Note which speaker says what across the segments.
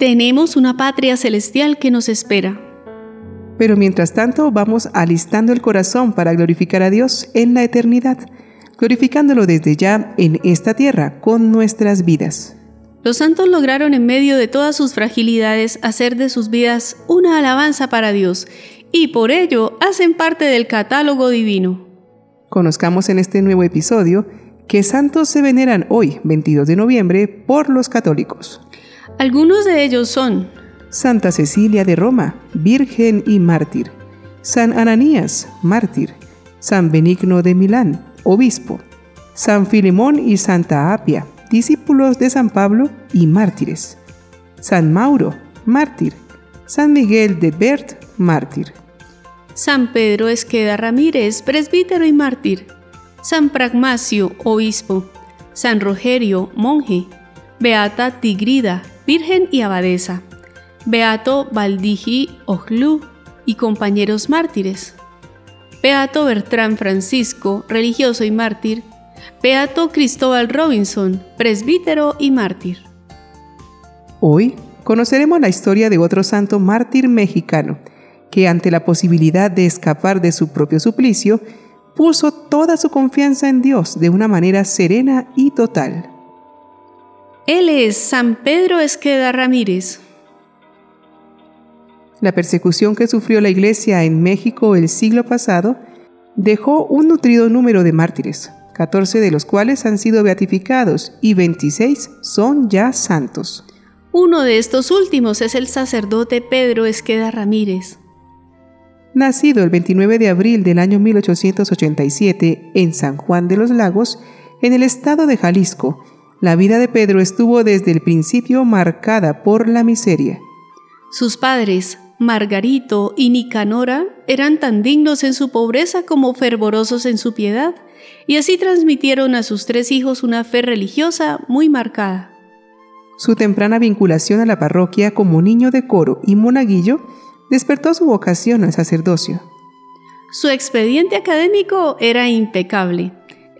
Speaker 1: Tenemos una patria celestial que nos espera.
Speaker 2: Pero mientras tanto vamos alistando el corazón para glorificar a Dios en la eternidad, glorificándolo desde ya en esta tierra con nuestras vidas.
Speaker 1: Los santos lograron en medio de todas sus fragilidades hacer de sus vidas una alabanza para Dios y por ello hacen parte del catálogo divino.
Speaker 2: Conozcamos en este nuevo episodio que santos se veneran hoy, 22 de noviembre, por los católicos.
Speaker 1: Algunos de ellos son
Speaker 2: Santa Cecilia de Roma, Virgen y Mártir, San Ananías, Mártir, San Benigno de Milán, Obispo, San Filemón y Santa Apia, discípulos de San Pablo y mártires, San Mauro, mártir, San Miguel de Bert, mártir.
Speaker 1: San Pedro Esqueda Ramírez, presbítero y mártir. San Pragmacio, obispo, San Rogerio, monje, Beata Tigrida, virgen y abadesa, Beato Valdigi Ojlu y compañeros mártires, Beato Bertrán Francisco, religioso y mártir, Beato Cristóbal Robinson, presbítero y mártir.
Speaker 2: Hoy conoceremos la historia de otro santo mártir mexicano, que ante la posibilidad de escapar de su propio suplicio, puso toda su confianza en Dios de una manera serena y total.
Speaker 1: Él es San Pedro Esqueda Ramírez.
Speaker 2: La persecución que sufrió la Iglesia en México el siglo pasado dejó un nutrido número de mártires, 14 de los cuales han sido beatificados y 26 son ya santos.
Speaker 1: Uno de estos últimos es el sacerdote Pedro Esqueda Ramírez.
Speaker 2: Nacido el 29 de abril del año 1887 en San Juan de los Lagos, en el estado de Jalisco, la vida de Pedro estuvo desde el principio marcada por la miseria.
Speaker 1: Sus padres, Margarito y Nicanora, eran tan dignos en su pobreza como fervorosos en su piedad, y así transmitieron a sus tres hijos una fe religiosa muy marcada.
Speaker 2: Su temprana vinculación a la parroquia como niño de coro y monaguillo despertó su vocación al sacerdocio.
Speaker 1: Su expediente académico era impecable.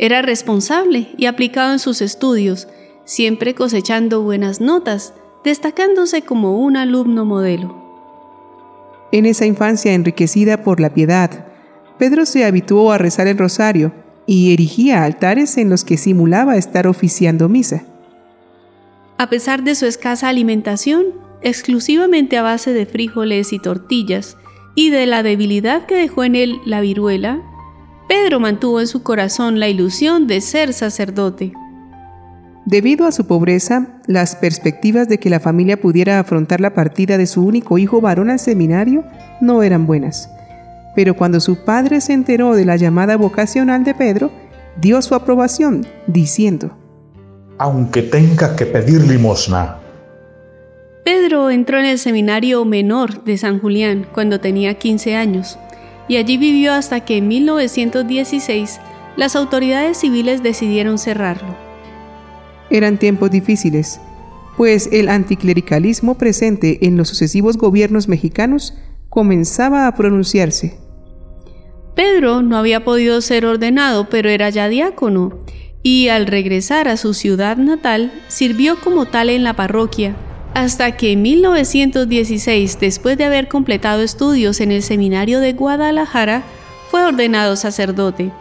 Speaker 1: Era responsable y aplicado en sus estudios, siempre cosechando buenas notas, destacándose como un alumno modelo.
Speaker 2: En esa infancia enriquecida por la piedad, Pedro se habituó a rezar el rosario y erigía altares en los que simulaba estar oficiando misa.
Speaker 1: A pesar de su escasa alimentación, exclusivamente a base de frijoles y tortillas, y de la debilidad que dejó en él la viruela, Pedro mantuvo en su corazón la ilusión de ser sacerdote.
Speaker 2: Debido a su pobreza, las perspectivas de que la familia pudiera afrontar la partida de su único hijo varón al seminario no eran buenas. Pero cuando su padre se enteró de la llamada vocacional de Pedro, dio su aprobación, diciendo,
Speaker 3: Aunque tenga que pedir limosna,
Speaker 1: Pedro entró en el seminario menor de San Julián cuando tenía 15 años y allí vivió hasta que en 1916 las autoridades civiles decidieron cerrarlo.
Speaker 2: Eran tiempos difíciles, pues el anticlericalismo presente en los sucesivos gobiernos mexicanos comenzaba a pronunciarse.
Speaker 1: Pedro no había podido ser ordenado, pero era ya diácono, y al regresar a su ciudad natal sirvió como tal en la parroquia hasta que en 1916, después de haber completado estudios en el Seminario de Guadalajara, fue ordenado sacerdote.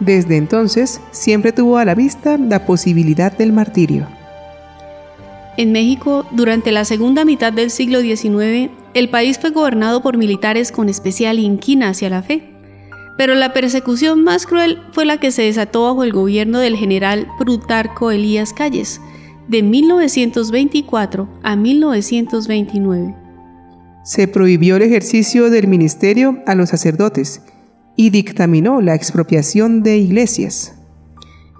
Speaker 2: Desde entonces, siempre tuvo a la vista la posibilidad del martirio.
Speaker 1: En México, durante la segunda mitad del siglo XIX, el país fue gobernado por militares con especial inquina hacia la fe. Pero la persecución más cruel fue la que se desató bajo el gobierno del general Plutarco Elías Calles, de 1924 a 1929.
Speaker 2: Se prohibió el ejercicio del ministerio a los sacerdotes y dictaminó la expropiación de iglesias.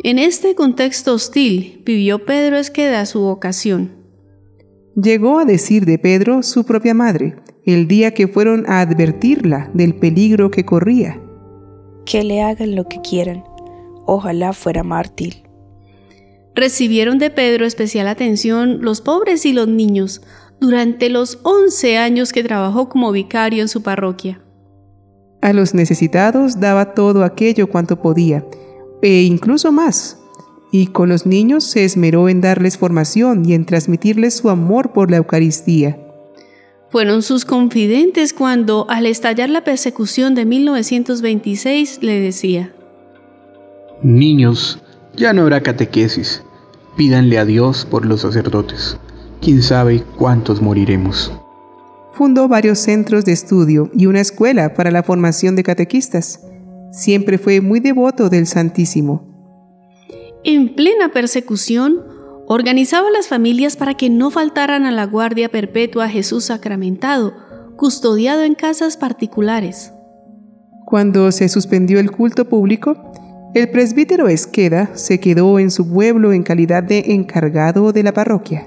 Speaker 1: En este contexto hostil vivió Pedro Esqueda su vocación.
Speaker 2: Llegó a decir de Pedro su propia madre, el día que fueron a advertirla del peligro que corría.
Speaker 4: Que le hagan lo que quieran, ojalá fuera mártir.
Speaker 1: Recibieron de Pedro especial atención los pobres y los niños durante los 11 años que trabajó como vicario en su parroquia.
Speaker 2: A los necesitados daba todo aquello cuanto podía, e incluso más, y con los niños se esmeró en darles formación y en transmitirles su amor por la Eucaristía.
Speaker 1: Fueron sus confidentes cuando, al estallar la persecución de 1926, le decía,
Speaker 5: Niños, ya no habrá catequesis. Pídanle a Dios por los sacerdotes. Quién sabe cuántos moriremos.
Speaker 2: Fundó varios centros de estudio y una escuela para la formación de catequistas. Siempre fue muy devoto del Santísimo.
Speaker 1: En plena persecución, organizaba las familias para que no faltaran a la guardia perpetua a Jesús sacramentado, custodiado en casas particulares.
Speaker 2: Cuando se suspendió el culto público, el presbítero Esqueda se quedó en su pueblo en calidad de encargado de la parroquia.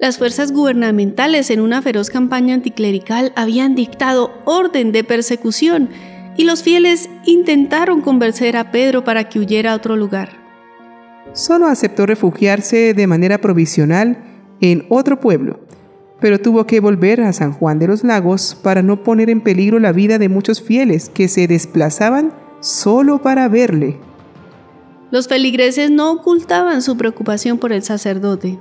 Speaker 1: Las fuerzas gubernamentales en una feroz campaña anticlerical habían dictado orden de persecución y los fieles intentaron convencer a Pedro para que huyera a otro lugar.
Speaker 2: Solo aceptó refugiarse de manera provisional en otro pueblo, pero tuvo que volver a San Juan de los Lagos para no poner en peligro la vida de muchos fieles que se desplazaban solo para verle.
Speaker 1: Los feligreses no ocultaban su preocupación por el sacerdote.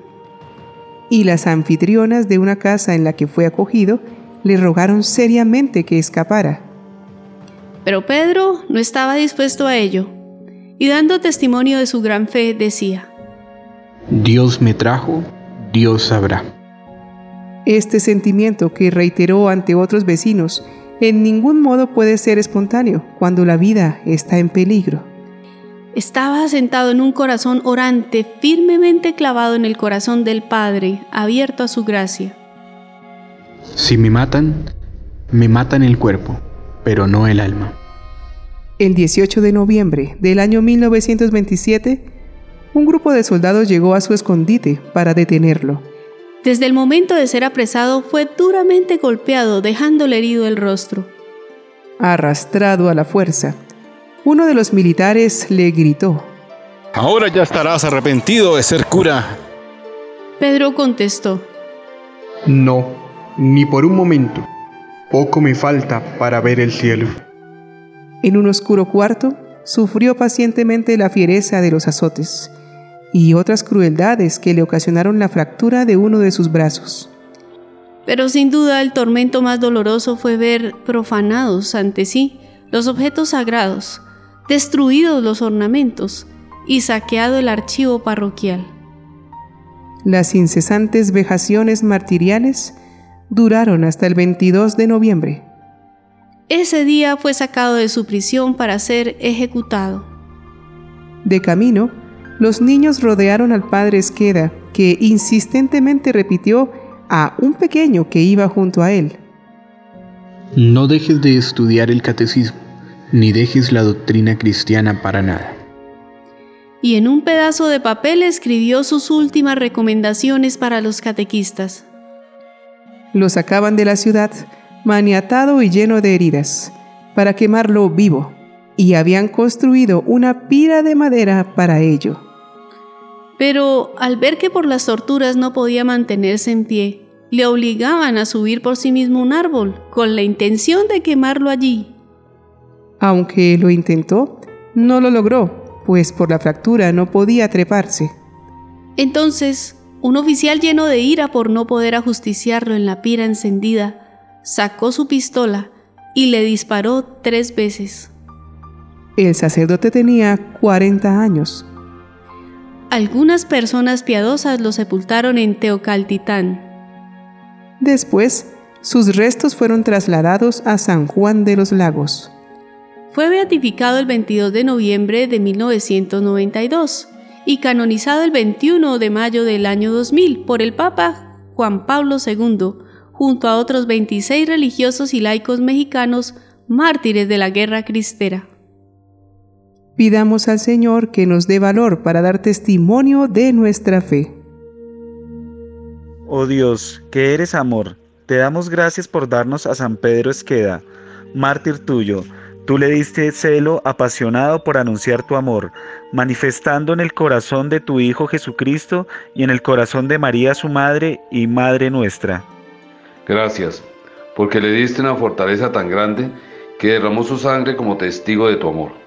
Speaker 2: Y las anfitrionas de una casa en la que fue acogido le rogaron seriamente que escapara.
Speaker 1: Pero Pedro no estaba dispuesto a ello, y dando testimonio de su gran fe decía,
Speaker 5: Dios me trajo, Dios sabrá.
Speaker 2: Este sentimiento que reiteró ante otros vecinos en ningún modo puede ser espontáneo cuando la vida está en peligro.
Speaker 1: Estaba sentado en un corazón orante, firmemente clavado en el corazón del Padre, abierto a su gracia.
Speaker 5: Si me matan, me matan el cuerpo pero no el alma.
Speaker 2: El 18 de noviembre del año 1927, un grupo de soldados llegó a su escondite para detenerlo.
Speaker 1: Desde el momento de ser apresado fue duramente golpeado, dejándole herido el rostro.
Speaker 2: Arrastrado a la fuerza, uno de los militares le gritó,
Speaker 6: Ahora ya estarás arrepentido de ser cura.
Speaker 1: Pedro contestó,
Speaker 5: No, ni por un momento. Poco me falta para ver el cielo.
Speaker 2: En un oscuro cuarto, sufrió pacientemente la fiereza de los azotes y otras crueldades que le ocasionaron la fractura de uno de sus brazos.
Speaker 1: Pero sin duda el tormento más doloroso fue ver profanados ante sí los objetos sagrados, destruidos los ornamentos y saqueado el archivo parroquial.
Speaker 2: Las incesantes vejaciones martiriales duraron hasta el 22 de noviembre.
Speaker 1: Ese día fue sacado de su prisión para ser ejecutado.
Speaker 2: De camino, los niños rodearon al padre Esqueda, que insistentemente repitió a un pequeño que iba junto a él.
Speaker 5: No dejes de estudiar el catecismo, ni dejes la doctrina cristiana para nada.
Speaker 1: Y en un pedazo de papel escribió sus últimas recomendaciones para los catequistas.
Speaker 2: Lo sacaban de la ciudad, maniatado y lleno de heridas, para quemarlo vivo, y habían construido una pira de madera para ello.
Speaker 1: Pero al ver que por las torturas no podía mantenerse en pie, le obligaban a subir por sí mismo un árbol, con la intención de quemarlo allí.
Speaker 2: Aunque lo intentó, no lo logró, pues por la fractura no podía treparse.
Speaker 1: Entonces un oficial lleno de ira por no poder ajusticiarlo en la pira encendida, sacó su pistola y le disparó tres veces.
Speaker 2: El sacerdote tenía 40 años.
Speaker 1: Algunas personas piadosas lo sepultaron en Teocaltitán.
Speaker 2: Después, sus restos fueron trasladados a San Juan de los Lagos.
Speaker 1: Fue beatificado el 22 de noviembre de 1992 y canonizado el 21 de mayo del año 2000 por el Papa Juan Pablo II, junto a otros 26 religiosos y laicos mexicanos mártires de la guerra cristera.
Speaker 2: Pidamos al Señor que nos dé valor para dar testimonio de nuestra fe.
Speaker 7: Oh Dios, que eres amor, te damos gracias por darnos a San Pedro Esqueda, mártir tuyo, Tú le diste celo apasionado por anunciar tu amor, manifestando en el corazón de tu Hijo Jesucristo y en el corazón de María su Madre y Madre nuestra.
Speaker 8: Gracias, porque le diste una fortaleza tan grande que derramó su sangre como testigo de tu amor.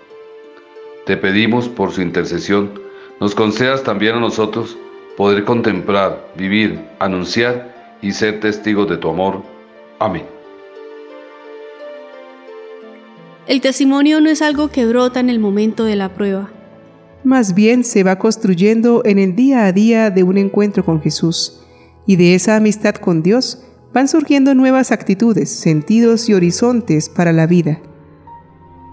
Speaker 8: Te pedimos por su intercesión, nos concedas también a nosotros poder contemplar, vivir, anunciar y ser testigos de tu amor. Amén.
Speaker 1: El testimonio no es algo que brota en el momento de la prueba.
Speaker 2: Más bien se va construyendo en el día a día de un encuentro con Jesús, y de esa amistad con Dios van surgiendo nuevas actitudes, sentidos y horizontes para la vida.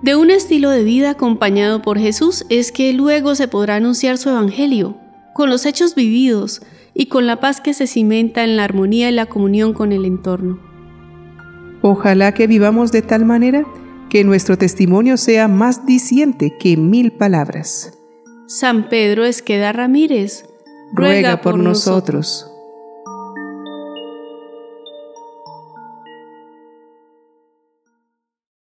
Speaker 1: De un estilo de vida acompañado por Jesús es que luego se podrá anunciar su Evangelio, con los hechos vividos y con la paz que se cimenta en la armonía y la comunión con el entorno.
Speaker 2: Ojalá que vivamos de tal manera que nuestro testimonio sea más diciente que mil palabras.
Speaker 1: San Pedro Esqueda Ramírez,
Speaker 2: ruega, por, nosotros.